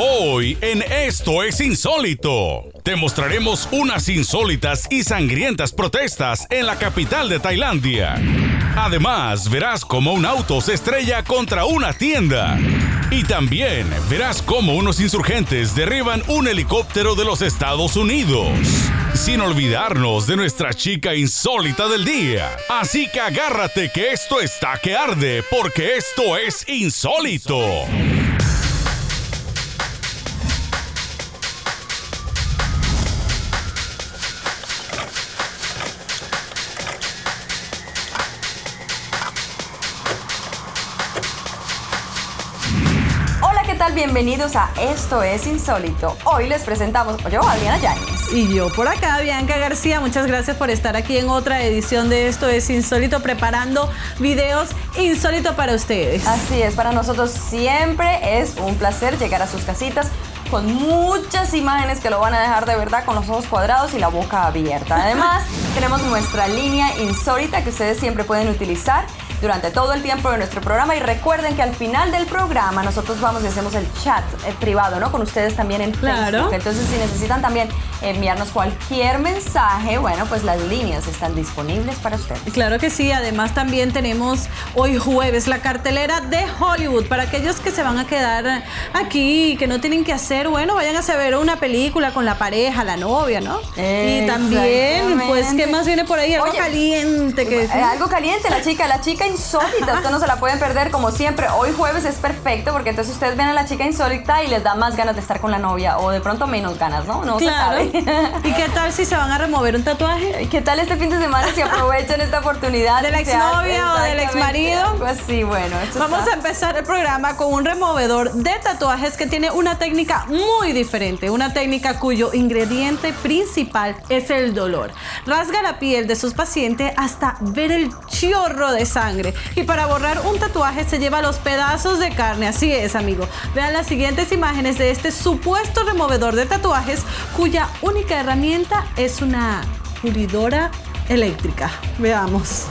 Hoy en Esto es Insólito, te mostraremos unas insólitas y sangrientas protestas en la capital de Tailandia. Además, verás cómo un auto se estrella contra una tienda. Y también verás cómo unos insurgentes derriban un helicóptero de los Estados Unidos. Sin olvidarnos de nuestra chica insólita del día. Así que agárrate que esto está que arde, porque esto es insólito. Bienvenidos a Esto es Insólito. Hoy les presentamos yo, Adriana Yáñez. Y yo por acá, Bianca García, muchas gracias por estar aquí en otra edición de Esto es Insólito, preparando videos insólitos para ustedes. Así es, para nosotros siempre es un placer llegar a sus casitas con muchas imágenes que lo van a dejar de verdad con los ojos cuadrados y la boca abierta. Además, tenemos nuestra línea insólita que ustedes siempre pueden utilizar durante todo el tiempo de nuestro programa y recuerden que al final del programa nosotros vamos y hacemos el chat eh, privado, ¿no? Con ustedes también en Claro. Facebook. Entonces, si necesitan también enviarnos cualquier mensaje, bueno, pues las líneas están disponibles para ustedes. Claro que sí, además también tenemos hoy jueves la cartelera de Hollywood para aquellos que se van a quedar aquí, que no tienen que hacer, bueno, vayan a ver una película con la pareja, la novia, ¿no? Y también, pues, ¿qué más viene por ahí? Algo Oye, caliente que... Eh, algo caliente, la chica, la chica insólita. Ustedes no se la pueden perder como siempre. Hoy jueves es perfecto porque entonces ustedes ven a la chica insólita y les da más ganas de estar con la novia o de pronto menos ganas, ¿no? No Claro. se sabe. ¿Y qué tal si se van a remover un tatuaje? ¿Qué tal este fin de semana si aprovechan esta oportunidad? ¿De la exnovia o del exmarido? algo así, bueno. esto Vamos está- a empezar el programa con un removedor de tatuajes que tiene una técnica muy diferente, una técnica cuyo ingrediente principal es el dolor. Rasga la piel de sus pacientes hasta ver el chorro de sangre y para borrar un tatuaje se lleva los pedazos de carne, así es amigo. Vean las siguientes imágenes de este supuesto removedor de tatuajes cuya única herramienta es una pulidora eléctrica. Veamos.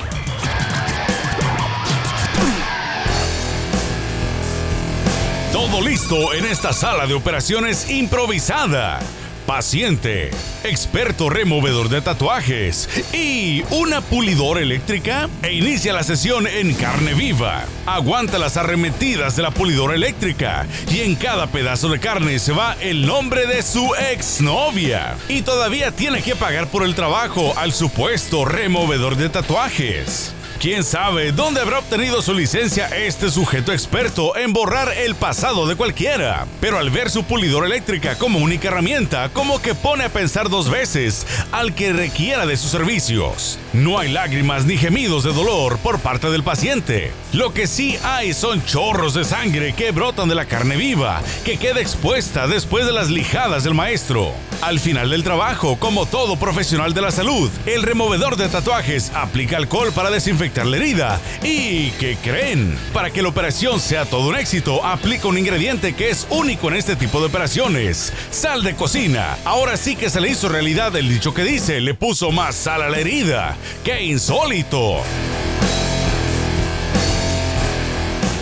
Todo listo en esta sala de operaciones improvisada. Paciente, experto removedor de tatuajes y una pulidora eléctrica e inicia la sesión en carne viva. Aguanta las arremetidas de la pulidora eléctrica y en cada pedazo de carne se va el nombre de su exnovia. Y todavía tiene que pagar por el trabajo al supuesto removedor de tatuajes. ¿Quién sabe dónde habrá obtenido su licencia este sujeto experto en borrar el pasado de cualquiera? Pero al ver su pulidora eléctrica como única herramienta, como que pone a pensar dos veces al que requiera de sus servicios. No hay lágrimas ni gemidos de dolor por parte del paciente. Lo que sí hay son chorros de sangre que brotan de la carne viva, que queda expuesta después de las lijadas del maestro. Al final del trabajo, como todo profesional de la salud, el removedor de tatuajes aplica alcohol para desinfectar la herida. ¿Y qué creen? Para que la operación sea todo un éxito, aplica un ingrediente que es único en este tipo de operaciones: sal de cocina. Ahora sí que se le hizo realidad el dicho que dice: le puso más sal a la herida. ¡Qué insólito!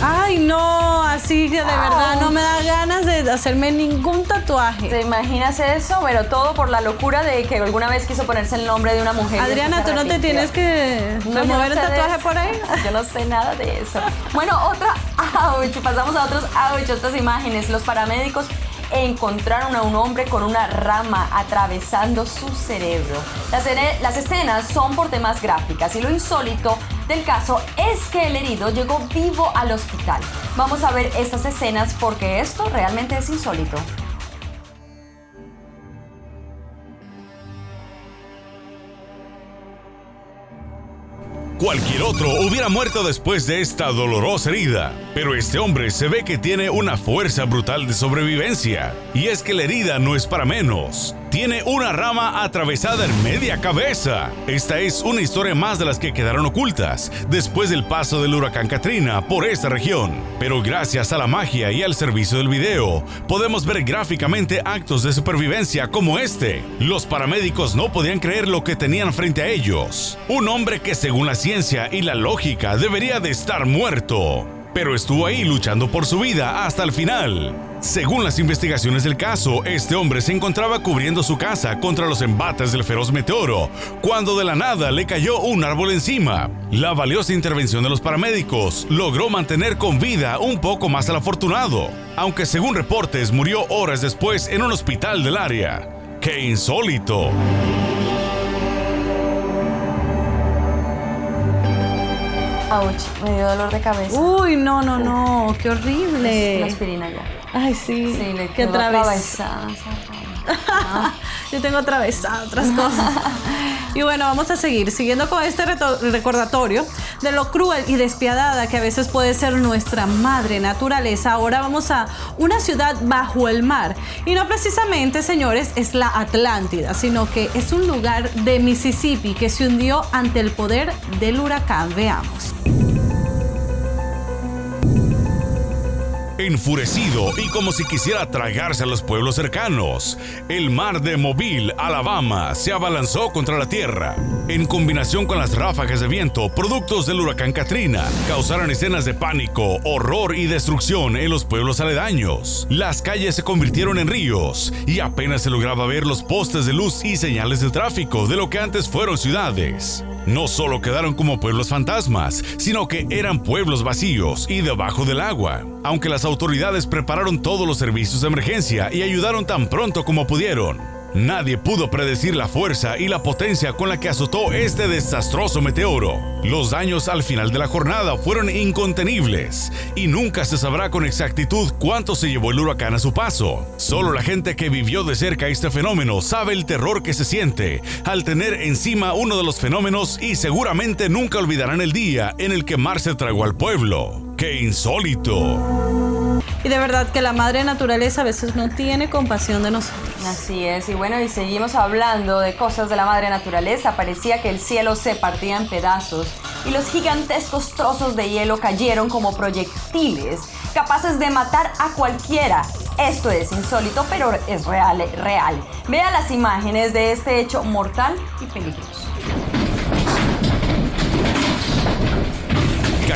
Ay, no, así que de verdad no me da ganas de hacerme ningún tatuaje. ¿Te imaginas eso? Pero todo por la locura de que alguna vez quiso ponerse el nombre de una mujer. Adriana, ¿tú no te tienes que No, remover no el sé tatuaje por ahí? Yo no sé nada de eso. Bueno, otra ouch, pasamos a otros ouch, otras imágenes. Los paramédicos encontraron a un hombre con una rama atravesando su cerebro. Las, escenas son por temas gráficas y lo insólito del caso es que el herido llegó vivo al hospital. Vamos a ver estas escenas porque esto realmente es insólito. Cualquier otro hubiera muerto después de esta dolorosa herida, pero este hombre se ve que tiene una fuerza brutal de sobrevivencia. Y es que la herida no es para menos. Tiene una rama atravesada en media cabeza. Esta es una historia más de las que quedaron ocultas después del paso del huracán Katrina por esta región. Pero gracias a la magia y al servicio del video, podemos ver gráficamente actos de supervivencia como este. Los paramédicos no podían creer lo que tenían frente a ellos. Un hombre que según la ciencia y la lógica debería de estar muerto. Pero estuvo ahí luchando por su vida hasta el final. Según las investigaciones del caso, este hombre se encontraba cubriendo su casa contra los embates del feroz meteoro, cuando de la nada le cayó un árbol encima. La valiosa intervención de los paramédicos logró mantener con vida un poco más al afortunado, aunque según reportes murió horas después en un hospital del área. ¡Qué insólito! Me dio dolor de cabeza. Uy, no, no, no, qué horrible. La aspirina ya. Ay, sí. Sí, le quedó atravesada. Yo tengo atravesada otras cosas. Y bueno, vamos a seguir, siguiendo con este recordatorio de lo cruel y despiadada que a veces puede ser nuestra madre naturaleza. Ahora vamos a una ciudad bajo el mar. Y no precisamente, señores, es la Atlántida, sino que es un lugar de Mississippi que se hundió ante el poder del huracán. Veamos. Enfurecido y como si quisiera tragarse a los pueblos cercanos, el mar de Mobile, Alabama, se abalanzó contra la tierra. En combinación con las ráfagas de viento, productos del huracán Katrina, causaron escenas de pánico, horror y destrucción en los pueblos aledaños. Las calles se convirtieron en ríos y apenas se lograba ver los postes de luz y señales de tráfico de lo que antes fueron ciudades. No solo quedaron como pueblos fantasmas, sino que eran pueblos vacíos y debajo del agua. Aunque las autoridades prepararon todos los servicios de emergencia y ayudaron tan pronto como pudieron, Nadie pudo predecir la fuerza y la potencia con la que azotó este desastroso meteoro. Los daños al final de la jornada fueron incontenibles y nunca se sabrá con exactitud cuánto se llevó el huracán a su paso. Solo la gente que vivió de cerca este fenómeno sabe el terror que se siente al tener encima uno de los fenómenos y seguramente nunca olvidarán el día en el que Mar se tragó al pueblo. ¡Qué insólito! Y de verdad que la madre naturaleza a veces no tiene compasión de nosotros. Así es, y bueno, y seguimos hablando de cosas de la madre naturaleza. Parecía que el cielo se partía en pedazos y los gigantescos trozos de hielo cayeron como proyectiles, capaces de matar a cualquiera. Esto es insólito, pero es real, real. Vea las imágenes de este hecho mortal y peligroso.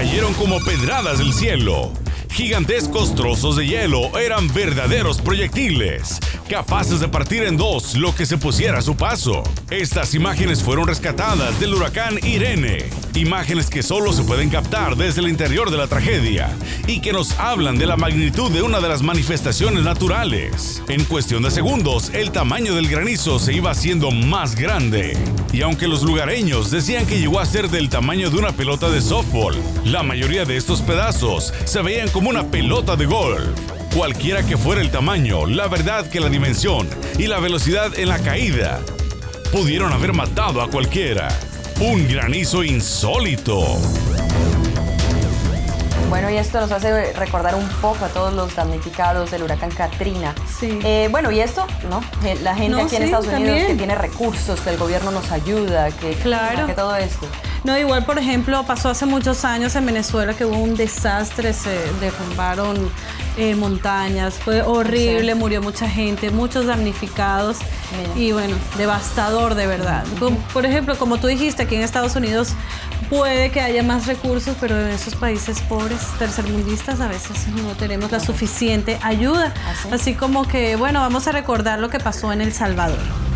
cayeron como pedradas del cielo. Gigantescos trozos de hielo eran verdaderos proyectiles, capaces de partir en dos lo que se pusiera a su paso. Estas imágenes fueron rescatadas del huracán Irene, imágenes que solo se pueden captar desde el interior de la tragedia y que nos hablan de la magnitud de una de las manifestaciones naturales. En cuestión de segundos, el tamaño del granizo se iba haciendo más grande. Y aunque los lugareños decían que llegó a ser del tamaño de una pelota de softball, la mayoría de estos pedazos se veían como una pelota de golf. Cualquiera que fuera el tamaño, la verdad que la dimensión y la velocidad en la caída pudieron haber matado a cualquiera. Un granizo insólito. Bueno, y esto nos hace recordar un poco a todos los damnificados del huracán Katrina. Sí. Eh, bueno, y esto, ¿no? Eh, La gente No, aquí en sí, Estados Unidos también. que tiene recursos, que el gobierno nos ayuda, que, Claro. que todo esto. No, igual, por ejemplo, pasó hace muchos años en Venezuela que hubo un desastre, se derrumbaron eh, montañas, fue horrible, murió mucha gente, muchos damnificados Mira. y bueno, devastador de verdad. Por ejemplo, como tú dijiste, aquí en Estados Unidos puede que haya más recursos, pero en esos países pobres, tercermundistas, a veces no tenemos la suficiente ayuda. Así. Así como que, bueno, vamos a recordar lo que pasó en El Salvador.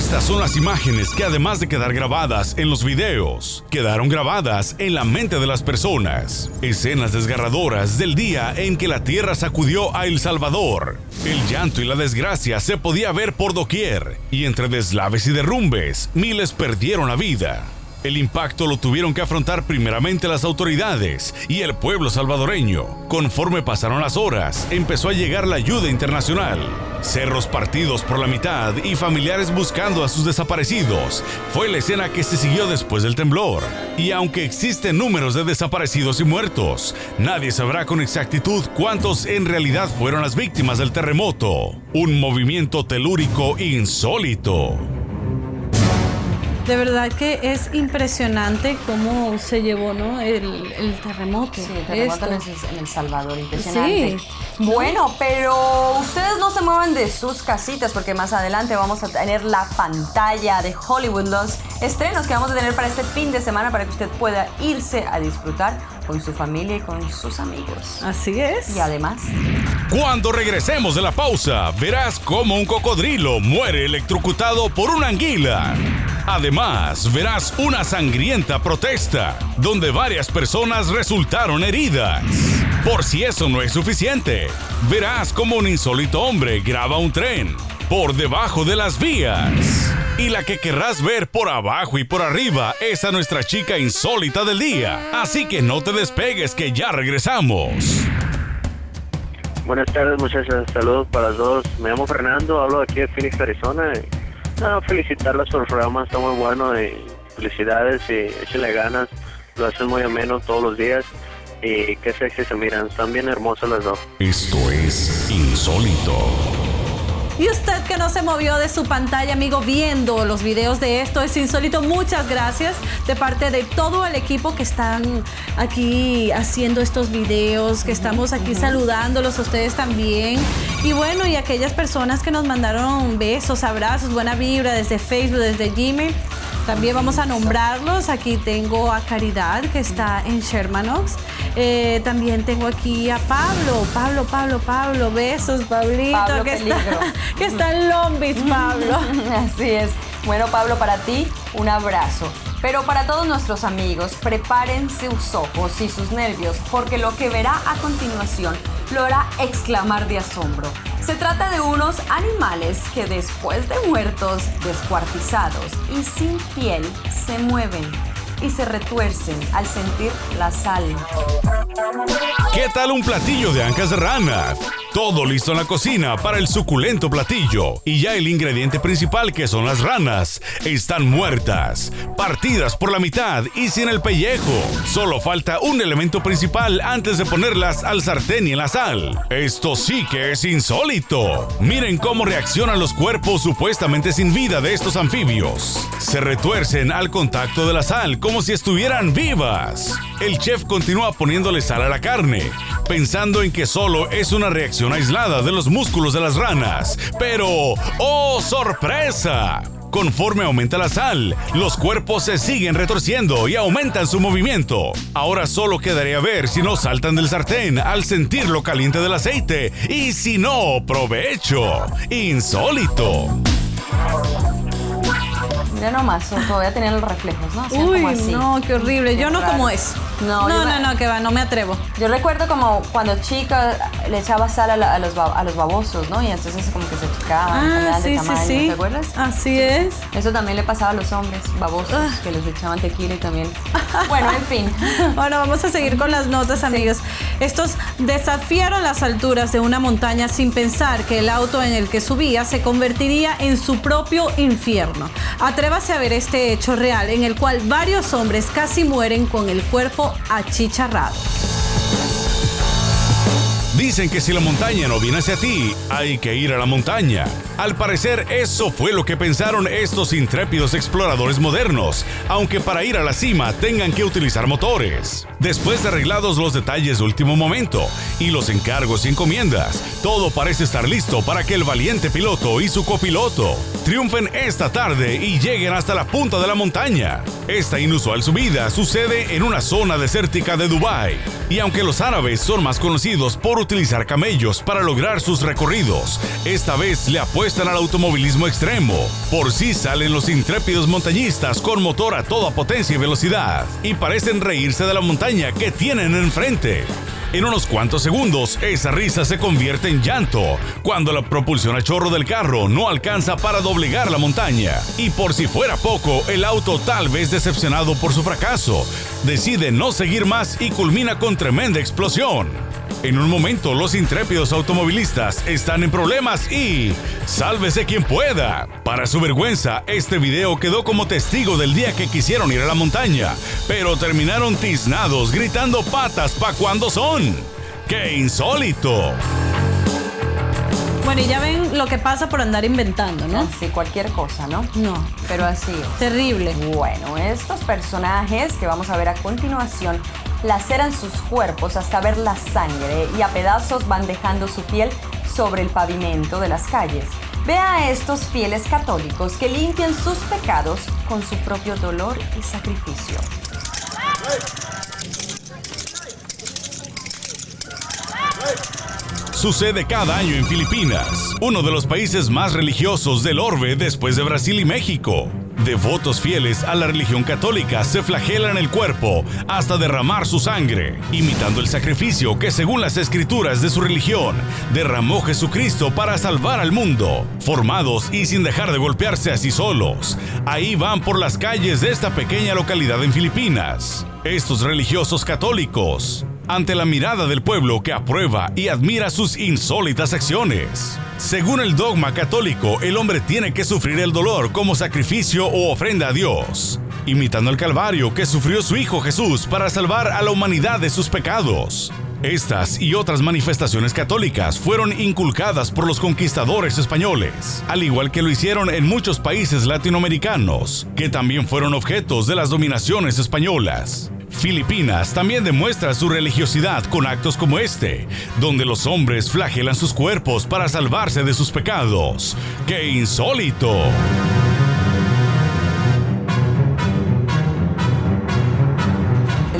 Estas son las imágenes que además de quedar grabadas en los videos, quedaron grabadas en la mente de las personas. Escenas desgarradoras del día en que la tierra sacudió a El Salvador. El llanto y la desgracia se podía ver por doquier, y entre deslaves y derrumbes, miles perdieron la vida. El impacto lo tuvieron que afrontar primeramente las autoridades y el pueblo salvadoreño. Conforme pasaron las horas, empezó a llegar la ayuda internacional. Cerros partidos por la mitad y familiares buscando a sus desaparecidos fue la escena que se siguió después del temblor. Y aunque existen números de desaparecidos y muertos, nadie sabrá con exactitud cuántos en realidad fueron las víctimas del terremoto. Un movimiento telúrico insólito. De verdad que es impresionante cómo se llevó ¿no? el, el terremoto. Sí, el terremoto en El, Salvador, impresionante. Sí. Bueno, pero ustedes no se muevan de sus casitas porque más adelante vamos a tener la pantalla de Hollywood, los estrenos que vamos a tener para este fin de semana para que usted pueda irse a disfrutar con su familia y con sus amigos. Así es. Y además... Cuando regresemos de la pausa, verás cómo un cocodrilo muere electrocutado por una anguila. Además, verás una sangrienta protesta, donde varias personas resultaron heridas. Por si eso no es suficiente, verás cómo un insólito hombre graba un tren por debajo de las vías. Y la que querrás ver por abajo y por arriba es a nuestra chica insólita del día. Así que no te despegues que ya regresamos. Buenas tardes muchachas, saludos para todos. Me llamo Fernando, hablo aquí de Phoenix, Arizona. No, felicitarlas por el programa, está muy bueno. Y felicidades y échenle ganas. Lo hacen muy ameno todos los días. Y qué sexy se miran, están bien hermosas las dos. Esto es insólito. Y usted que no se movió de su pantalla, amigo, viendo los videos de esto es insólito. Muchas gracias de parte de todo el equipo que están aquí haciendo estos videos, que estamos aquí saludándolos a ustedes también. Y bueno, y aquellas personas que nos mandaron besos, abrazos, buena vibra desde Facebook, desde Gmail. También vamos a nombrarlos. Aquí tengo a Caridad, que está en Shermanox. Eh, también tengo aquí a Pablo. Pablo, Pablo, Pablo. Besos, Pablito, que, está, que está en Long Beach, Pablo. Así es. Bueno, Pablo, para ti, un abrazo. Pero para todos nuestros amigos, preparen sus ojos y sus nervios, porque lo que verá a continuación lo hará exclamar de asombro. Se trata de unos animales que después de muertos, descuartizados y sin piel, se mueven y se retuercen al sentir la sal. ¿Qué tal un platillo de ancas de rana? Todo listo en la cocina para el suculento platillo. Y ya el ingrediente principal, que son las ranas, están muertas, partidas por la mitad y sin el pellejo. Solo falta un elemento principal antes de ponerlas al sartén y en la sal. Esto sí que es insólito. Miren cómo reaccionan los cuerpos supuestamente sin vida de estos anfibios. Se retuercen al contacto de la sal como si estuvieran vivas. El chef continúa poniéndole sal a la carne, pensando en que solo es una reacción aislada de los músculos de las ranas. Pero, ¡oh sorpresa! Conforme aumenta la sal, los cuerpos se siguen retorciendo y aumentan su movimiento. Ahora solo quedaría ver si no saltan del sartén al sentir lo caliente del aceite y si no, provecho. Insólito. Ya nomás, todavía tenían los reflejos, ¿no? Uy, no, qué horrible. Yo no como eso. No, no, no, no, que va, no me atrevo. Yo recuerdo como cuando chica le echaba sal a, los, a los babosos, ¿no? Y entonces como que se picaban, ah, sí, de tamaño, sí, sí. ¿te acuerdas? Así es. Eso también le pasaba a los hombres babosos, ah. que les echaban tequila y también. bueno, en fin. bueno, vamos a seguir con las notas, amigos. Estos desafiaron las alturas de una montaña sin pensar que el auto en el que subía se convertiría en su propio infierno. Atrévase a ver este hecho real en el cual varios hombres casi mueren con el cuerpo achicharrado. Dicen que si la montaña no viene hacia ti, hay que ir a la montaña. Al parecer, eso fue lo que pensaron estos intrépidos exploradores modernos, aunque para ir a la cima tengan que utilizar motores. Después de arreglados los detalles de último momento y los encargos y encomiendas, todo parece estar listo para que el valiente piloto y su copiloto triunfen esta tarde y lleguen hasta la punta de la montaña. Esta inusual subida sucede en una zona desértica de Dubái, y aunque los árabes son más conocidos por utilizar camellos para lograr sus recorridos, esta vez le apuestan al automovilismo extremo. Por sí salen los intrépidos montañistas con motor a toda potencia y velocidad, y parecen reírse de la montaña que tienen enfrente. En unos cuantos segundos, esa risa se convierte en llanto cuando la propulsión a chorro del carro no alcanza para doblegar la montaña. Y por si fuera poco, el auto, tal vez decepcionado por su fracaso, decide no seguir más y culmina con tremenda explosión. En un momento los intrépidos automovilistas están en problemas y sálvese quien pueda. Para su vergüenza, este video quedó como testigo del día que quisieron ir a la montaña, pero terminaron tiznados gritando patas pa' cuando son. ¡Qué insólito! Bueno, y ya ven lo que pasa por andar inventando, ¿no? Sí, cualquier cosa, ¿no? No. Pero así es. Terrible. Bueno, estos personajes que vamos a ver a continuación laceran sus cuerpos hasta ver la sangre y a pedazos van dejando su piel sobre el pavimento de las calles. Vea a estos fieles católicos que limpian sus pecados con su propio dolor y sacrificio. Sucede cada año en Filipinas, uno de los países más religiosos del orbe después de Brasil y México. Devotos fieles a la religión católica se flagelan el cuerpo hasta derramar su sangre, imitando el sacrificio que según las escrituras de su religión derramó Jesucristo para salvar al mundo. Formados y sin dejar de golpearse así solos, ahí van por las calles de esta pequeña localidad en Filipinas. Estos religiosos católicos ante la mirada del pueblo que aprueba y admira sus insólitas acciones. Según el dogma católico, el hombre tiene que sufrir el dolor como sacrificio o ofrenda a Dios, imitando el Calvario que sufrió su Hijo Jesús para salvar a la humanidad de sus pecados. Estas y otras manifestaciones católicas fueron inculcadas por los conquistadores españoles, al igual que lo hicieron en muchos países latinoamericanos, que también fueron objetos de las dominaciones españolas. Filipinas también demuestra su religiosidad con actos como este, donde los hombres flagelan sus cuerpos para salvarse de sus pecados. ¡Qué insólito!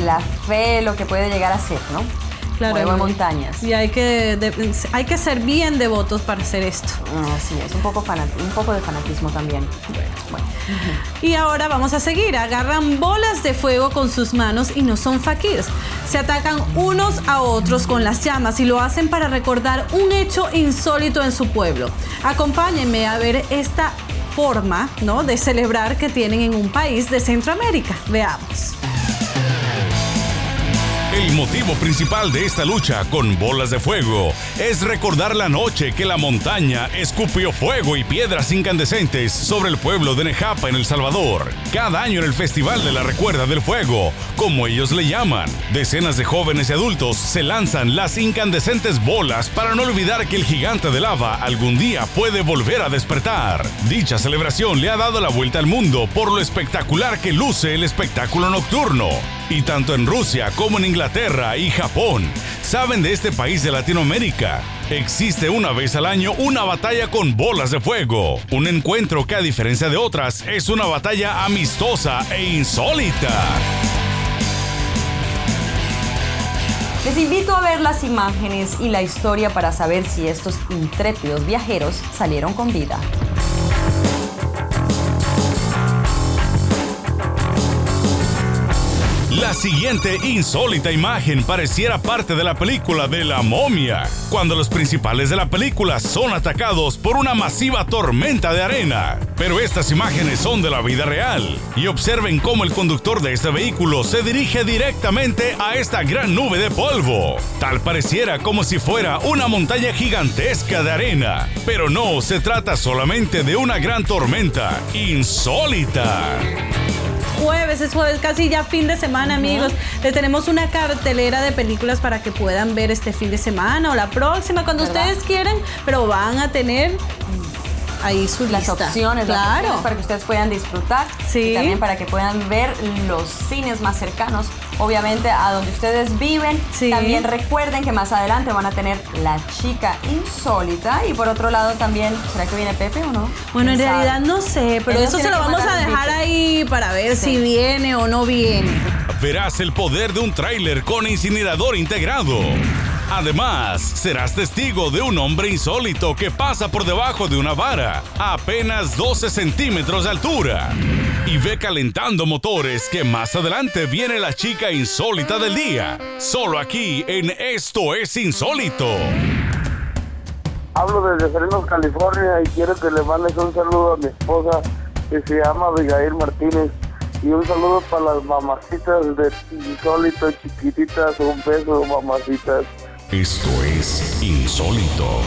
La fe, lo que puede llegar a ser, ¿no? Claro. Mueve montañas. Y hay que, de- hay que ser bien devotos para hacer esto. Ah, Así es, un poco, fanat- un poco de fanatismo también. Bueno, Y ahora vamos a seguir. Agarran bolas de fuego con sus manos y no son faquirs. Se atacan unos a otros con las llamas y lo hacen para recordar un hecho insólito en su pueblo. Acompáñenme a ver esta forma ¿no? de celebrar que tienen en un país de Centroamérica. Veamos. El motivo principal de esta lucha con bolas de fuego es recordar la noche que la montaña escupió fuego y piedras incandescentes sobre el pueblo de Nejapa en El Salvador. Cada año en el Festival de la Recuerda del Fuego, como ellos le llaman, decenas de jóvenes y adultos se lanzan las incandescentes bolas para no olvidar que el gigante de lava algún día puede volver a despertar. Dicha celebración le ha dado la vuelta al mundo por lo espectacular que luce el espectáculo nocturno. Y tanto en Rusia como en Inglaterra y Japón saben de este país de Latinoamérica. Existe una vez al año una batalla con bolas de fuego. Un encuentro que a diferencia de otras es una batalla amistosa e insólita. Les invito a ver las imágenes y la historia para saber si estos intrépidos viajeros salieron con vida. La siguiente insólita imagen pareciera parte de la película de la momia, cuando los principales de la película son atacados por una masiva tormenta de arena. Pero estas imágenes son de la vida real, y observen cómo el conductor de este vehículo se dirige directamente a esta gran nube de polvo. Tal pareciera como si fuera una montaña gigantesca de arena, pero no, se trata solamente de una gran tormenta insólita. Jueves, es jueves, casi ya fin de semana, amigos. Les tenemos una cartelera de películas para que puedan ver este fin de semana o la próxima, cuando ¿Verdad? ustedes quieran, pero van a tener ahí su Las lista. opciones, las claro. opciones para que ustedes puedan disfrutar Sí. y también para que puedan ver los cines más cercanos, obviamente a donde ustedes viven. Sí. También recuerden que más adelante van a tener La Chica Insólita y por otro lado también, ¿será que viene Pepe o no? Bueno, en realidad no sé, pero eso se lo vamos a dejar ahí para ver Sí. si viene o no viene. Verás el poder de un tráiler con incinerador integrado. Además, serás testigo de un hombre insólito que pasa por debajo de una vara a apenas 12 centímetros de altura. Y ve calentando motores que más adelante viene la chica insólita del día. Solo aquí en Esto es Insólito. Hablo desde Fresno, California y quiero que le mandes un saludo a mi esposa que se llama Abigail Martínez y un saludo para las mamacitas de Insólito, chiquititas, un beso, mamacitas. Esto es Insólito.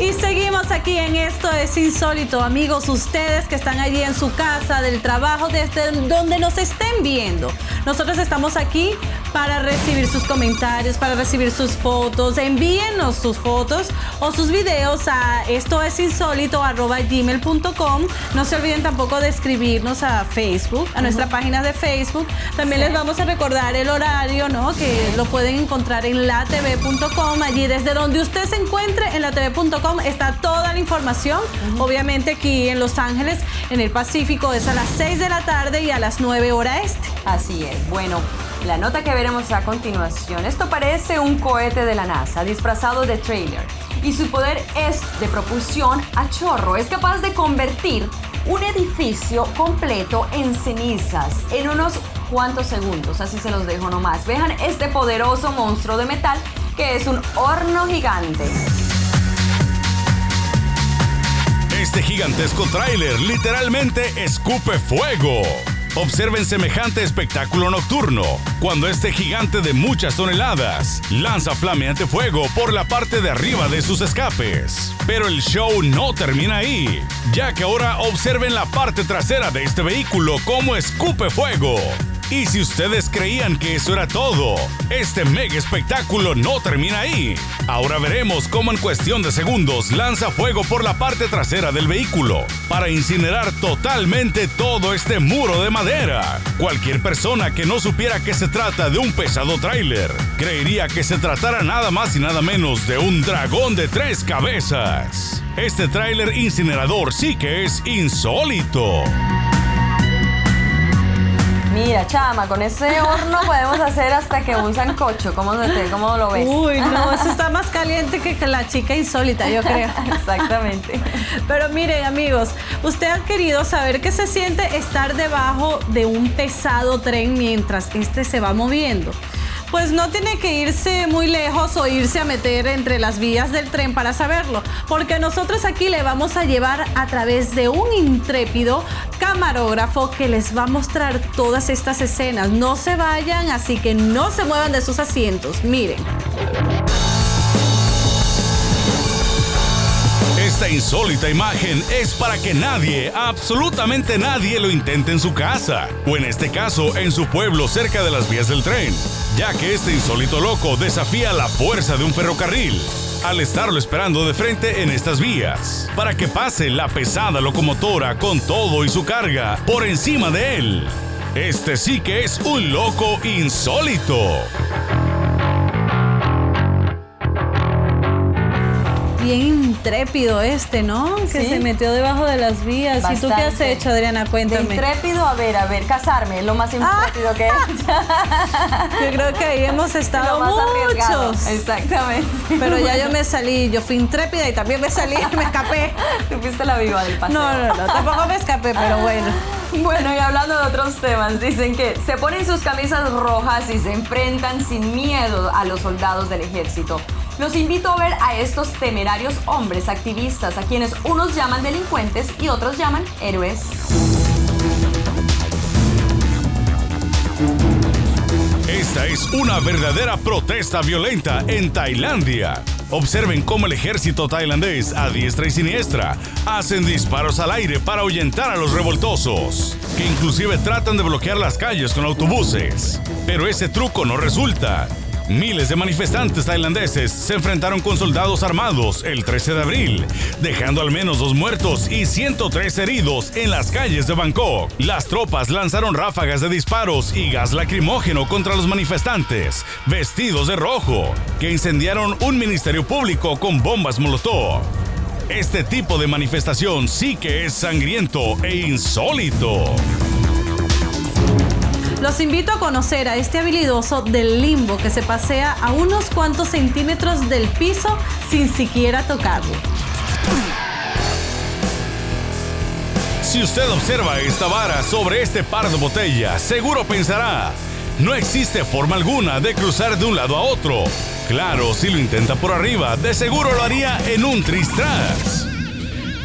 Y seguimos aquí en Esto es Insólito, amigos, ustedes que están allí en su casa, del trabajo, desde donde nos estén viendo. Nosotros estamos aquí para recibir sus comentarios, para recibir sus fotos. Envíenos sus fotos o sus videos a esto es insólito gmail.com. No se olviden tampoco de escribirnos a Facebook, a nuestra página de Facebook. También les vamos a recordar el horario, ¿no? Que lo pueden encontrar en latv.com. Allí desde donde usted se encuentre en latv.com está toda la información. Obviamente aquí en Los Ángeles, en el Pacífico, es a las 6 de la tarde y a las 9 hora este. Así es. Bueno, la nota que veremos a continuación. Esto parece un cohete de la NASA disfrazado de trailer y su poder es de propulsión a chorro. Es capaz de convertir un edificio completo en cenizas en unos cuantos segundos. Así se los dejo nomás. Vean este poderoso monstruo de metal que es un horno gigante. Este gigantesco tráiler literalmente escupe fuego. Observen semejante espectáculo nocturno, cuando este gigante de muchas toneladas lanza flameante fuego por la parte de arriba de sus escapes. Pero el show no termina ahí, ya que ahora observen la parte trasera de este vehículo como escupe fuego. Y si ustedes creían que eso era todo, este mega espectáculo no termina ahí. Ahora veremos cómo en cuestión de segundos lanza fuego por la parte trasera del vehículo para incinerar totalmente todo este muro de madera. Cualquier persona que no supiera que se trata de un pesado tráiler creería que se tratara nada más y nada menos de un dragón de tres cabezas. Este tráiler incinerador sí que es insólito. Mira, chama, con ese horno podemos hacer hasta que un sancocho. ¿Cómo, te, cómo lo ves? Uy, no, eso está más caliente que la chica insólita, yo creo. Exactamente. Pero miren, amigos, usted ha querido saber qué se siente estar debajo de un pesado tren mientras este se va moviendo pues no tiene que irse muy lejos o irse a meter entre las vías del tren para saberlo, porque nosotros aquí le vamos a llevar a través de un intrépido camarógrafo que les va a mostrar todas estas escenas. No se vayan, así que no se muevan de sus asientos. Miren. Esta insólita imagen es para que nadie, absolutamente nadie lo intente en su casa, o en este caso en su pueblo cerca de las vías del tren, ya que este insólito loco desafía la fuerza de un ferrocarril al estarlo esperando de frente en estas vías, para que pase la pesada locomotora con todo y su carga por encima de él. Este sí que es un loco insólito. bien intrépido este, ¿no? Que se metió debajo de las vías. ¿Y tú qué has hecho, Adriana? Cuéntame. De intrépido, a ver, a ver, casarme, lo más intrépido que he Yo creo que ahí hemos estado muchos. Exactamente. Pero ya yo me salí, yo fui intrépida y también me salí me escapé. Tú fuiste la viva del paseo. No, no, no, tampoco me escapé, pero bueno. Bueno, y hablando de otros temas, dicen que se ponen sus camisas rojas y se enfrentan sin miedo a los soldados del ejército. Los invito a ver a estos temerarios hombres activistas, a quienes unos llaman delincuentes y otros llaman héroes. Esta es una verdadera protesta violenta en Tailandia. Observen cómo el ejército tailandés, a diestra y siniestra, hacen disparos al aire para ahuyentar a los revoltosos, que inclusive tratan de bloquear las calles con autobuses. Pero ese truco no resulta, Miles de manifestantes tailandeses se enfrentaron con soldados armados el 13 de abril, dejando al menos dos muertos y 103 heridos en las calles de Bangkok. Las tropas lanzaron ráfagas de disparos y gas lacrimógeno contra los manifestantes, vestidos de rojo, que incendiaron un ministerio público con bombas molotov. Este tipo de manifestación sí que es sangriento e insólito. Los invito a conocer a este habilidoso del limbo que se pasea a unos cuantos centímetros del piso sin siquiera tocarlo. Si usted observa esta vara sobre este par de botellas, seguro pensará, no existe forma alguna de cruzar de un lado a otro. Claro, si lo intenta por arriba, de seguro lo haría en un tristras.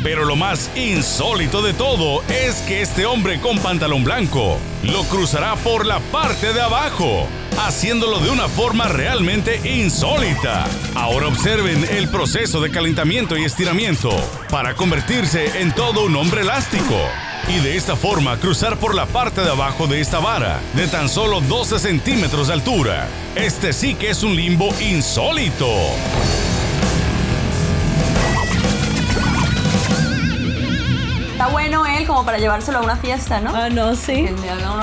Pero lo más insólito de todo es que este hombre con pantalón blanco lo cruzará por la parte de abajo. haciéndolo de una forma realmente insólita. Ahora observen el proceso de calentamiento y estiramiento para convertirse en todo un hombre elástico. Y de esta forma cruzar por la parte de abajo de esta vara, de tan solo 12 centímetros de altura. Este sí que es un limbo insólito. Bueno él como para llevárselo a una fiesta, ¿no? Ah, no, sí.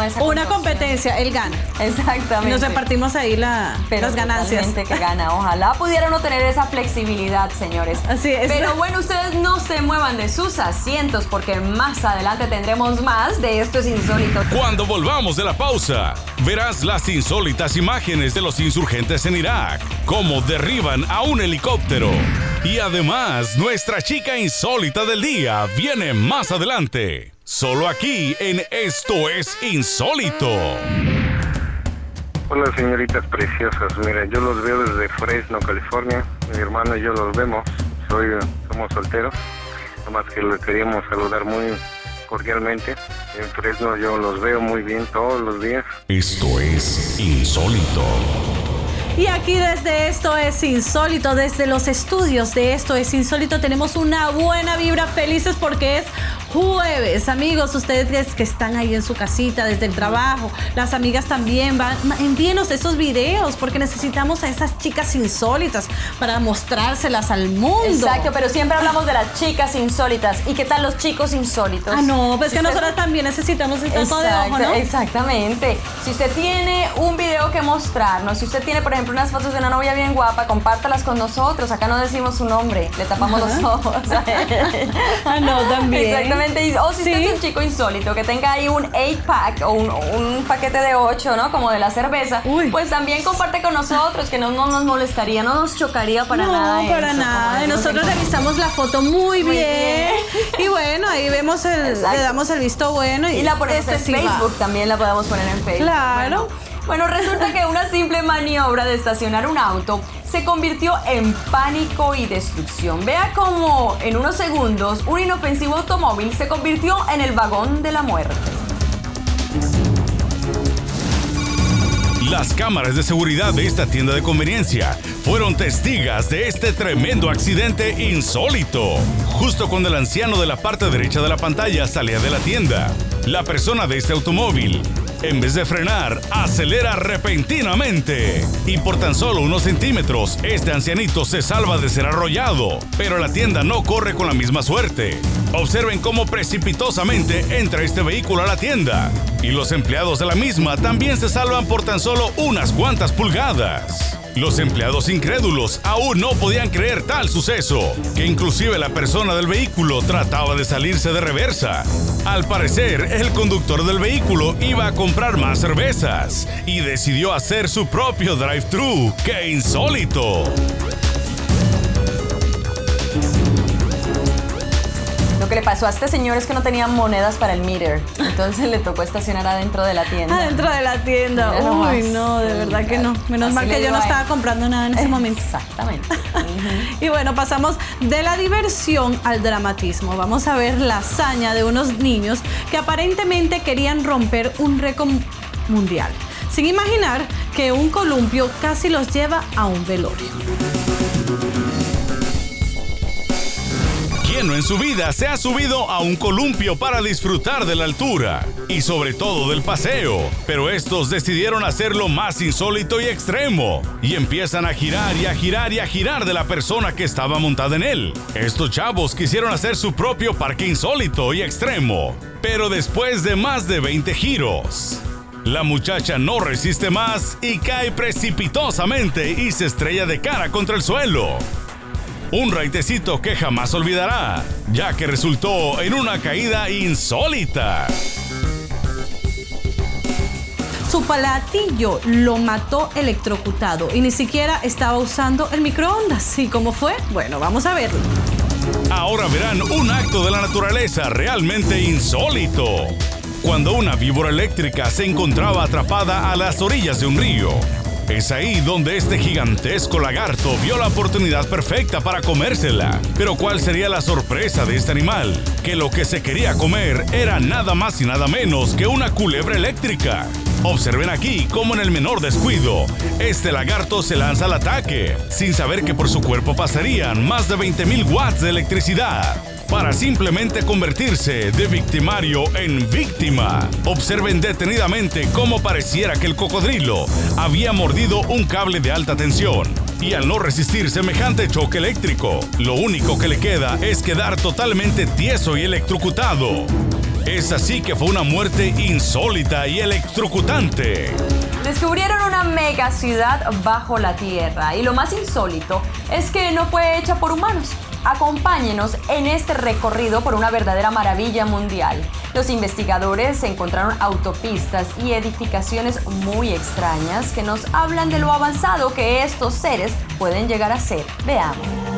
Esa Una competencia, él gana. Exactamente. Nos repartimos ahí la, Pero las ganancias. que gana. Ojalá pudieran no tener esa flexibilidad, señores. Así es. Pero bueno, ustedes no se muevan de sus asientos porque más adelante tendremos más de esto es insólito. Cuando volvamos de la pausa, verás las insólitas imágenes de los insurgentes en Irak, cómo derriban a un helicóptero. Y además, nuestra chica insólita del día viene más adelante. Solo aquí en Esto es Insólito. Hola señoritas preciosas, mira, yo los veo desde Fresno, California, mi hermano y yo los vemos, soy, somos solteros, nomás que le queríamos saludar muy cordialmente, en Fresno yo los veo muy bien todos los días, Esto es Insólito. Y aquí desde Esto es Insólito, desde los estudios de Esto es Insólito, tenemos una buena vibra, felices porque es jueves. Amigos, ustedes que están ahí en su casita desde el trabajo, las amigas también, van, envíenos esos videos porque necesitamos a esas chicas insólitas para mostrárselas al mundo. Exacto, pero siempre hablamos de las chicas insólitas. ¿Y qué tal los chicos insólitos? Ah, no, pues que usted- nosotras también necesitamos el de ojo, ¿no? Exactamente. Si usted tiene un video que mostrarnos, si usted tiene, por ejemplo, unas fotos de una novia bien guapa, compártalas con nosotros. Acá no decimos su nombre, le tapamos los ojos. Ah, no, también. Exactamente. O si usted es un chico insólito que tenga ahí un 8-pack o un, un paquete de 8, ¿no? Como de la cerveza, Uy. pues también comparte con nosotros, que no, no nos molestaría, no nos chocaría para no, nada. para eso, nada. nosotros revisamos la foto muy, Muy bien. Y bueno, ahí vemos el, Exacto. le damos el visto bueno. Y, Y la ponemos este en va. Facebook, también la podemos poner en Facebook. Claro. Bueno, bueno, resulta que una simple maniobra de estacionar un auto se convirtió en pánico y destrucción. Vea cómo en unos segundos un inofensivo automóvil se convirtió en el vagón de la muerte. Las cámaras de seguridad de esta tienda de conveniencia fueron testigas de este tremendo accidente insólito. Justo cuando el anciano de la parte derecha de la pantalla salía de la tienda, la persona de este automóvil, en vez de frenar, acelera repentinamente. Y por tan solo unos centímetros, este ancianito se salva de ser arrollado. Pero la tienda no corre con la misma suerte. Observen cómo precipitosamente entra este vehículo a la tienda. Y los empleados de la misma también se salvan por tan solo unas cuantas pulgadas. Los empleados incrédulos aún no podían creer tal suceso, que inclusive la persona del vehículo trataba de salirse de reversa. Al parecer, el conductor del vehículo iba a comprar más cervezas y decidió hacer su propio drive-thru. ¡Qué insólito! Lo que le pasó a este señor es que no tenía monedas para el meter, entonces le tocó estacionar adentro de la tienda. Adentro de la tienda. Mira. Uy, no, de verdad que no. Menos Así mal que yo no estaba comprando nada en ese momento. Exactamente. Y bueno, pasamos de la diversión al dramatismo. Vamos a ver la hazaña de unos niños que aparentemente querían romper un récord mundial, sin imaginar que un columpio casi los lleva a un velorio. ¿Quién no en su vida se ha subido a un columpio para disfrutar de la altura y sobre todo del paseo? Pero estos decidieron hacerlo más insólito y extremo y empiezan a girar y a girar y a girar de la persona que estaba montada en él. Estos chavos quisieron hacer su propio parque insólito y extremo, pero después de más de 20 giros. La muchacha no resiste más y cae precipitosamente y se estrella de cara contra el suelo. Un raitecito que jamás olvidará, ya que resultó en una caída insólita. Su palatillo lo mató electrocutado y ni siquiera estaba usando el microondas. ¿Y cómo fue? Bueno, vamos a verlo. Ahora verán un acto de la naturaleza realmente insólito. Cuando una víbora eléctrica se encontraba atrapada a las orillas de un río. Es ahí donde este gigantesco lagarto vio la oportunidad perfecta para comérsela. Pero ¿cuál sería la sorpresa de este animal? Que lo que se quería comer era nada más y nada menos que una culebra eléctrica. Observen aquí cómo en el menor descuido, este lagarto se lanza al ataque, sin saber que por su cuerpo pasarían más de 20.000 watts de electricidad para simplemente convertirse de victimario en víctima. Observen detenidamente cómo pareciera que el cocodrilo había mordido un cable de alta tensión. Y al no resistir semejante choque eléctrico, lo único que le queda es quedar totalmente tieso y electrocutado. Es así que fue una muerte insólita y electrocutante. Descubrieron una mega ciudad bajo la tierra y lo más insólito es que no fue hecha por humanos. Acompáñenos en este recorrido por una verdadera maravilla mundial. Los investigadores encontraron autopistas y edificaciones muy extrañas que nos hablan de lo avanzado que estos seres pueden llegar a ser. Veamos.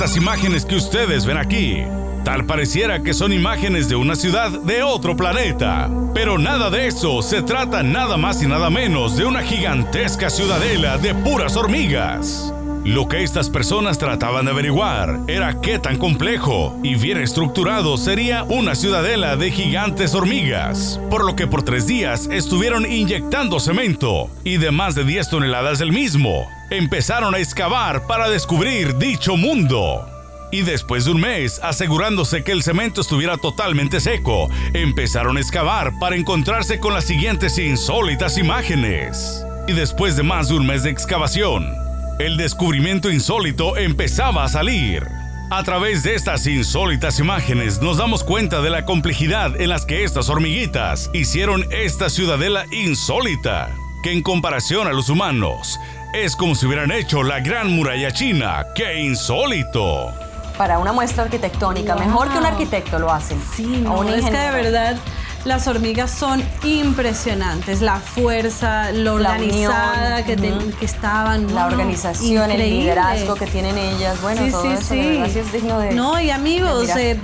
Estas imágenes que ustedes ven aquí, tal pareciera que son imágenes de una ciudad de otro planeta. Pero nada de eso, se trata nada más y nada menos de una gigantesca ciudadela de puras hormigas. Lo que estas personas trataban de averiguar era qué tan complejo y bien estructurado sería una ciudadela de gigantes hormigas, por lo que por tres días estuvieron inyectando cemento y de más de 10 toneladas del mismo. Empezaron a excavar para descubrir dicho mundo. Y después de un mes, asegurándose que el cemento estuviera totalmente seco, empezaron a excavar para encontrarse con las siguientes insólitas imágenes. Y después de más de un mes de excavación, el descubrimiento insólito empezaba a salir. A través de estas insólitas imágenes nos damos cuenta de la complejidad en las que estas hormiguitas hicieron esta ciudadela insólita, que en comparación a los humanos es como si hubieran hecho la gran muralla china. ¡Qué insólito! Para una muestra arquitectónica, mejor que un arquitecto lo hacen. Sí, O no, un es que de verdad las hormigas son impresionantes. La fuerza, lo La organizada unión, que, te- que estaban. La no, organización, el liderazgo que tienen ellas, bueno, sí, todo sí, eso sí. de verdad sí es digno de... No, y amigos, de eh,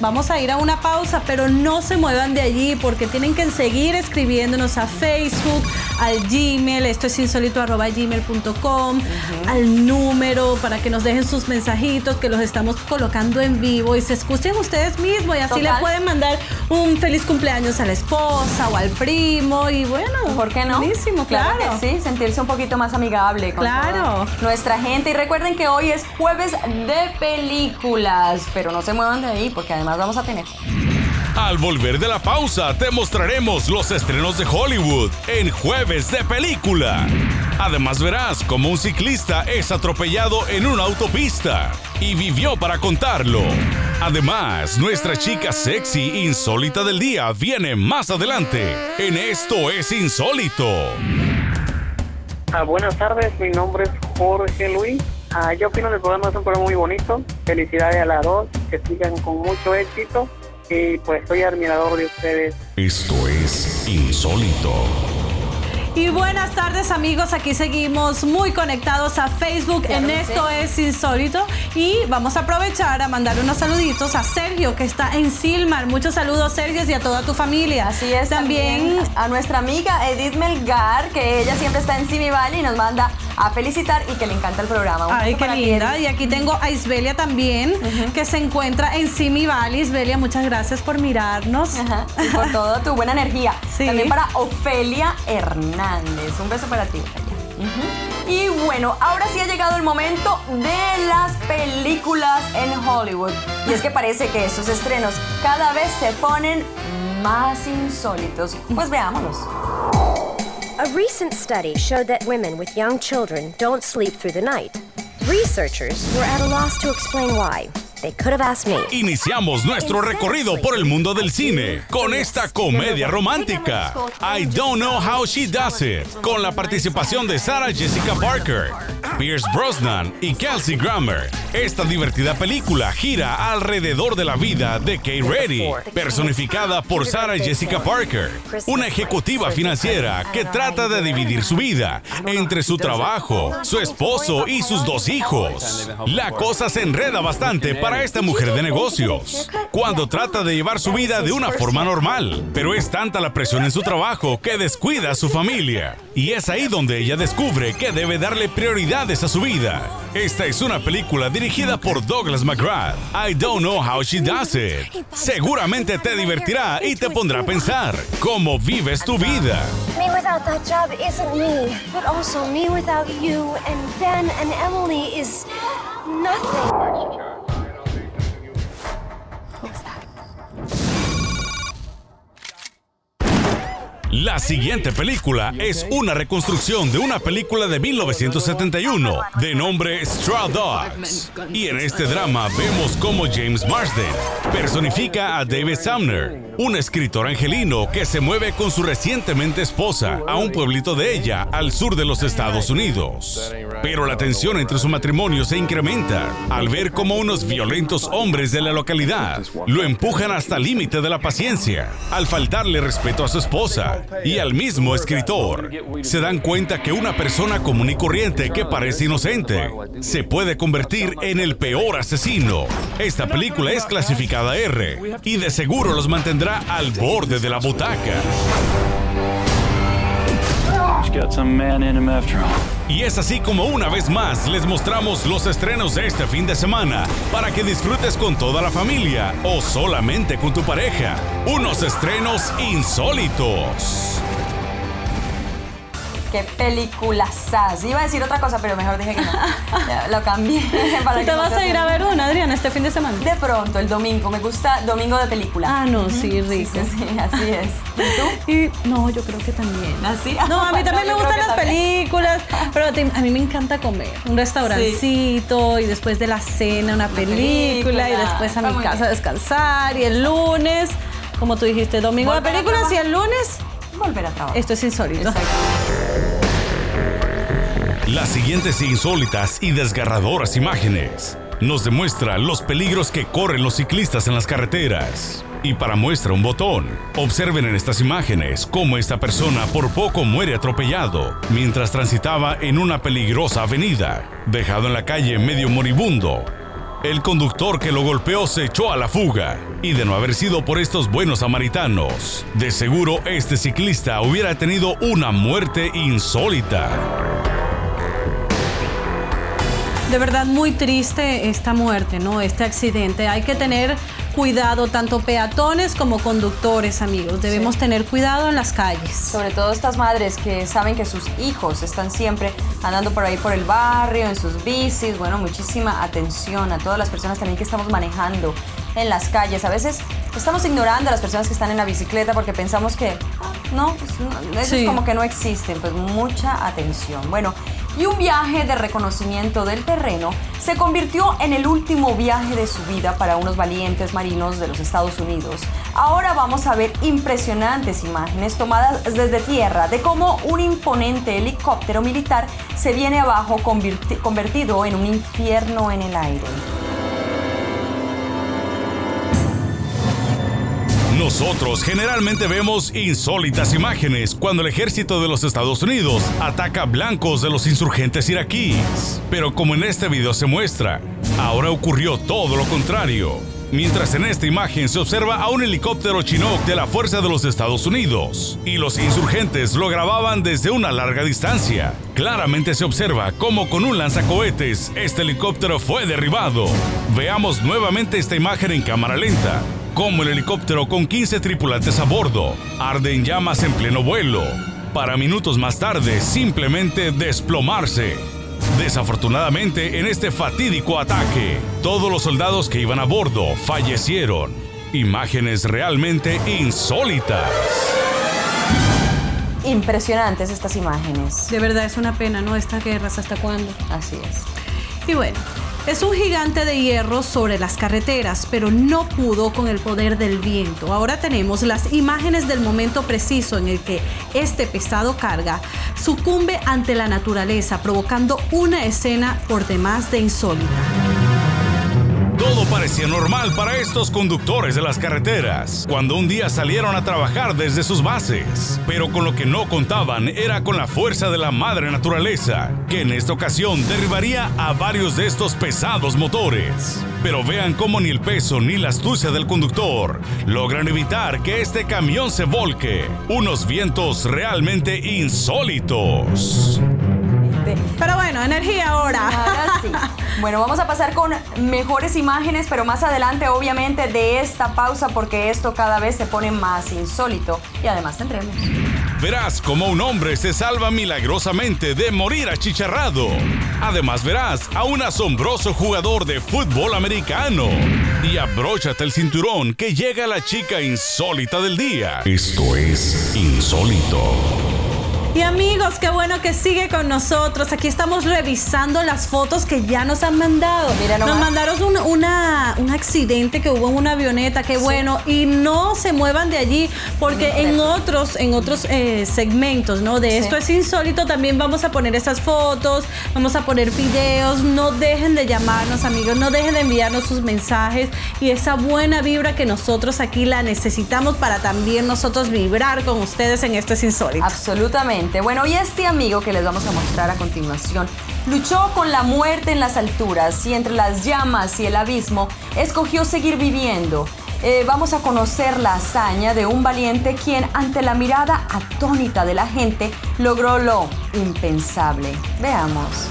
vamos a ir a una pausa, pero no se muevan de allí porque tienen que seguir escribiéndonos a Facebook, al Gmail, esto es insólito arroba gmail.com, al número para que nos dejen sus mensajitos que los estamos colocando en vivo y se escuchen ustedes mismos y así Total. le pueden mandar un feliz cumpleaños a la esposa o al primo y bueno, ¿Por qué no? Buenísimo, claro. que sí, sentirse un poquito más amigable con Claro. nuestra gente. Y recuerden que hoy es jueves de películas, pero no se muevan de ahí porque además vamos a tener. Al volver de la pausa, te mostraremos los estrenos de Hollywood en Jueves de Película. Además verás cómo un ciclista es atropellado en una autopista y vivió para contarlo. Además, nuestra chica sexy insólita del día viene más adelante. En Esto es Insólito. Ah, buenas tardes, mi nombre es Jorge Luis. Ah, yo opino que el programa es un programa muy bonito. Felicidades a las dos, que sigan con mucho éxito. Y pues soy admirador de ustedes. Esto es Insólito. Y buenas tardes amigos, aquí seguimos muy conectados a Facebook Claro en Esto es Insólito y vamos a aprovechar a mandar unos saluditos a Sergio que está en Silmar. Muchos saludos Sergio y a toda tu familia. Así es. También, a nuestra amiga Edith Melgar, que ella siempre está en Simi Valley y nos manda a felicitar y que le encanta el programa. Un Ay, qué ti, linda. Y aquí tengo a Isbelia también, que se encuentra en Simi Valley. Isbelia, muchas gracias por mirarnos. Ajá, y por toda tu buena energía. Sí. También para Ofelia Hernández. Un beso para ti, Ofelia. Ujú. Y bueno, ahora sí ha llegado el momento de las películas en Hollywood. Y es que parece que estos estrenos cada vez se ponen más insólitos. Pues veámoslos. A recent study showed that women with young children don't sleep through the night. Researchers were at a loss to explain why. They could have asked me. Iniciamos nuestro recorrido por el mundo del cine con esta comedia romántica, I Don't Know How She Does It, con la participación de Sarah Jessica Parker, Pierce Brosnan y Kelsey Grammer. Esta divertida película gira alrededor de la vida de Kay Reddy, personificada por Sarah Jessica Parker, una ejecutiva financiera que trata de dividir su vida entre su trabajo, su esposo y sus dos hijos. La cosa se enreda bastante para para esta mujer de negocios, cuando trata de llevar su vida de una forma normal, pero es tanta la presión en su trabajo que descuida a su familia. Y es ahí donde ella descubre que debe darle prioridades a su vida. Esta es una película dirigida por Douglas McGrath. I don't know how she does it. Seguramente te divertirá y te pondrá a pensar cómo vives tu vida. Me without that job isn't me, but also me without you and Ben and Emily is nothing. La siguiente película es una reconstrucción de una película de 1971 de nombre Straw Dogs. Y en este drama vemos cómo James Marsden personifica a David Sumner, un escritor angelino que se mueve con su recientemente esposa a un pueblito de ella al sur de los Estados Unidos. Pero la tensión entre su matrimonio se incrementa al ver cómo unos violentos hombres de la localidad lo empujan hasta el límite de la paciencia al faltarle respeto a su esposa y al mismo escritor. Se dan cuenta que una persona común y corriente que parece inocente se puede convertir en el peor asesino. Esta película es clasificada R y de seguro los mantendrá al borde de la butaca. Y es así como una vez más les mostramos los estrenos de este fin de semana para que disfrutes con toda la familia o solamente con tu pareja. Unos estrenos insólitos. Qué películas. Iba a decir otra cosa, pero mejor dije que no. Ya, Lo cambié. para ¿Tú que te no vas a ir a ver una, Adriana, este fin de semana? De pronto, el domingo. Me gusta domingo de película. Ah, no, sí, rico. Sí, sí, sí, así es. ¿Y tú? Y no, yo creo que también. ¿Así? No, a mí también me gustan las también. películas, pero a mí me encanta comer. Un restaurancito y después de la cena una película, y después a Está mi muy casa a descansar y el lunes, como tú dijiste, domingo de películas y el lunes, Volver a trabajar. esto es insólito. Exacto. Las siguientes insólitas y desgarradoras imágenes nos demuestra los peligros que corren los ciclistas en las carreteras. Y para muestra un botón, observen en estas imágenes cómo esta persona por poco muere atropellado mientras transitaba en una peligrosa avenida, dejado en la calle medio moribundo. El conductor que lo golpeó se echó a la fuga y de no haber sido por estos buenos samaritanos, de seguro este ciclista hubiera tenido una muerte insólita. De verdad muy triste esta muerte, ¿no? Este accidente. Hay que tener cuidado, tanto peatones como conductores, amigos. Debemos tener cuidado en las calles. Sobre todo estas madres que saben que sus hijos están siempre andando por ahí por el barrio, en sus bicis. Bueno, muchísima atención a todas las personas también que estamos manejando en las calles. A veces estamos ignorando a las personas que están en la bicicleta porque pensamos que ah, no, pues, no, ellos Sí. como que no existen. Pues mucha atención. Bueno, y un viaje de reconocimiento del terreno se convirtió en el último viaje de su vida para unos valientes marinos de los Estados Unidos. Ahora vamos a ver impresionantes imágenes tomadas desde tierra de cómo un imponente helicóptero militar se viene abajo convertido en un infierno en el aire. Nosotros generalmente vemos insólitas imágenes cuando el ejército de los Estados Unidos ataca blancos de los insurgentes iraquíes. Pero como en este video se muestra, ahora ocurrió todo lo contrario. Mientras en esta imagen se observa a un helicóptero Chinook de la Fuerza de los Estados Unidos y los insurgentes lo grababan desde una larga distancia. Claramente se observa cómo con un lanzacohetes este helicóptero fue derribado. Veamos nuevamente esta imagen en cámara lenta como el helicóptero con 15 tripulantes a bordo arde en llamas en pleno vuelo, para minutos más tarde simplemente desplomarse. Desafortunadamente, en este fatídico ataque, todos los soldados que iban a bordo fallecieron. Imágenes realmente insólitas. Impresionantes estas imágenes. De verdad es una pena, ¿no? Estas guerras, ¿hasta cuándo? Así es. Y bueno, es un gigante de hierro sobre las carreteras, pero no pudo con el poder del viento. Ahora tenemos las imágenes del momento preciso en el que este pesado carga sucumbe ante la naturaleza, provocando una escena por demás de insólita. Todo parecía normal para estos conductores de las carreteras, cuando un día salieron a trabajar desde sus bases. Pero con lo que no contaban era con la fuerza de la madre naturaleza, que en esta ocasión derribaría a varios de estos pesados motores. Pero vean cómo ni el peso ni la astucia del conductor logran evitar que este camión se volque. Unos vientos realmente insólitos. Pero bueno, energía ahora. Ahora sí. Bueno, vamos a pasar con mejores imágenes, pero más adelante, obviamente, de esta pausa, porque esto cada vez se pone más insólito. Y además tendremos. Verás cómo un hombre se salva milagrosamente de morir achicharrado. Además verás a un asombroso jugador de fútbol americano. Y abróchate el cinturón que llega la chica insólita del día. Esto es insólito. Y amigos, qué bueno que sigue con nosotros. Aquí estamos revisando las fotos que ya nos han mandado. Mira nos mandaron un, una- un accidente que hubo en una avioneta, qué bueno. Y no se muevan de allí, porque en otros, en otros eh, segmentos, ¿no? De Sí. esto es insólito, también vamos a poner esas fotos, vamos a poner videos. No dejen de llamarnos, amigos, no dejen de enviarnos sus mensajes y esa buena vibra que nosotros aquí la necesitamos para también nosotros vibrar con ustedes en esto es insólito. Absolutamente. Bueno, y este amigo que les vamos a mostrar a continuación luchó con la muerte en las alturas y entre las llamas y el abismo escogió seguir viviendo. Eh, vamos a conocer la hazaña de un valiente quien ante la mirada atónita de la gente logró lo impensable. Veamos.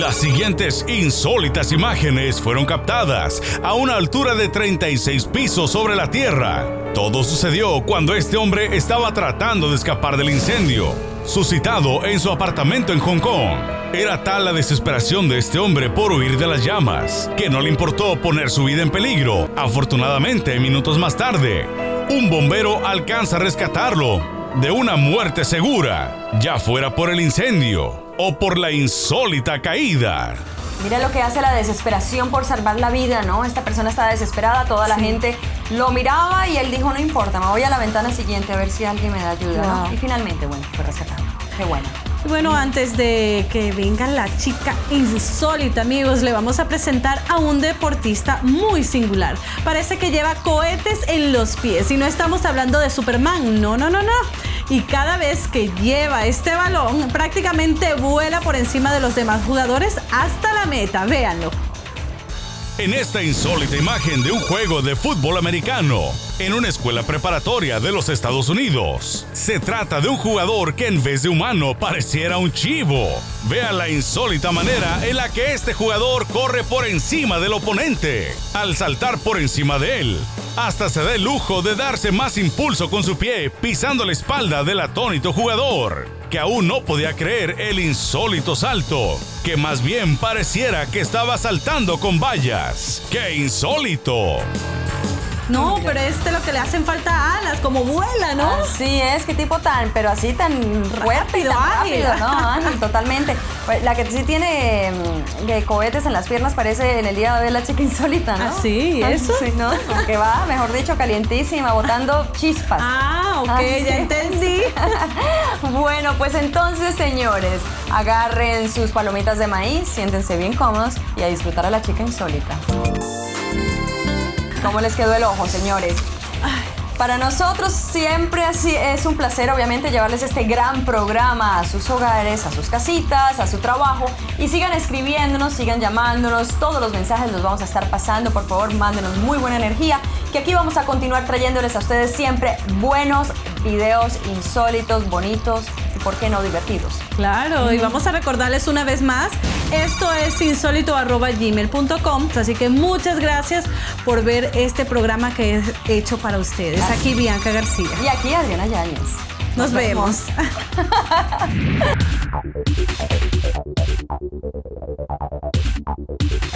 Las siguientes insólitas imágenes fueron captadas a una altura de 36 pisos sobre la Tierra. Todo sucedió cuando este hombre estaba tratando de escapar del incendio, suscitado en su apartamento en Hong Kong. Era tal la desesperación de este hombre por huir de las llamas, que no le importó poner su vida en peligro. Afortunadamente, minutos más tarde, un bombero alcanza a rescatarlo de una muerte segura, ya fuera por el incendio o por la insólita caída. Mira lo que hace la desesperación por salvar la vida, ¿no? Esta persona estaba desesperada, toda la gente lo miraba y él dijo, no importa, me voy a la ventana siguiente a ver si alguien me da ayuda, ¿no? Y finalmente, bueno, fue rescatado. Qué bueno. Bueno, antes de que venga la chica insólita, amigos, le vamos a presentar a un deportista muy singular. Parece que lleva cohetes en los pies y no estamos hablando de Superman, no, no, no, no. Y cada vez que lleva este balón, prácticamente vuela por encima de los demás jugadores hasta la meta, véanlo. En esta insólita imagen de un juego de fútbol americano en una escuela preparatoria de los Estados Unidos, se trata de un jugador que en vez de humano pareciera un chivo. Vea la insólita manera en la que este jugador corre por encima del oponente, al saltar por encima de él. Hasta se da el lujo de darse más impulso con su pie, pisando la espalda del atónito jugador, que aún no podía creer el insólito salto, que más bien pareciera que estaba saltando con vallas. ¡Qué insólito! No, pero este lo que le hacen falta alas, como vuela, ¿no? Así es, qué tipo tan, pero así tan fuerte y Rápido, tan ágil. rápido, ¿no? Totalmente. Pues, La que sí tiene mm, de cohetes en las piernas parece en el día de la chica insólita, ¿no? Ah, sí, ¿eso? Sí, ¿no? Que va, mejor dicho, calientísima, botando chispas. Ah, ok, Ah, sí. ya entendí. Bueno, pues entonces, señores, agarren sus palomitas de maíz, siéntense bien cómodos y a disfrutar a la chica insólita. ¿Cómo les quedó el ojo, señores? Para nosotros siempre así es un placer, obviamente, llevarles este gran programa a sus hogares, a sus casitas, a su trabajo. Y sigan escribiéndonos, sigan llamándonos. Todos los mensajes los vamos a estar pasando. Por favor, mándenos muy buena energía. Que aquí vamos a continuar trayéndoles a ustedes siempre buenos videos insólitos, bonitos por qué no, divertidos. Claro, y vamos a recordarles una vez más, esto es insólito.gmail.com, así que muchas gracias por ver este programa que es hecho para ustedes. Aquí Bianca García. Y aquí Adriana Yáñez. Nos, vemos. vemos.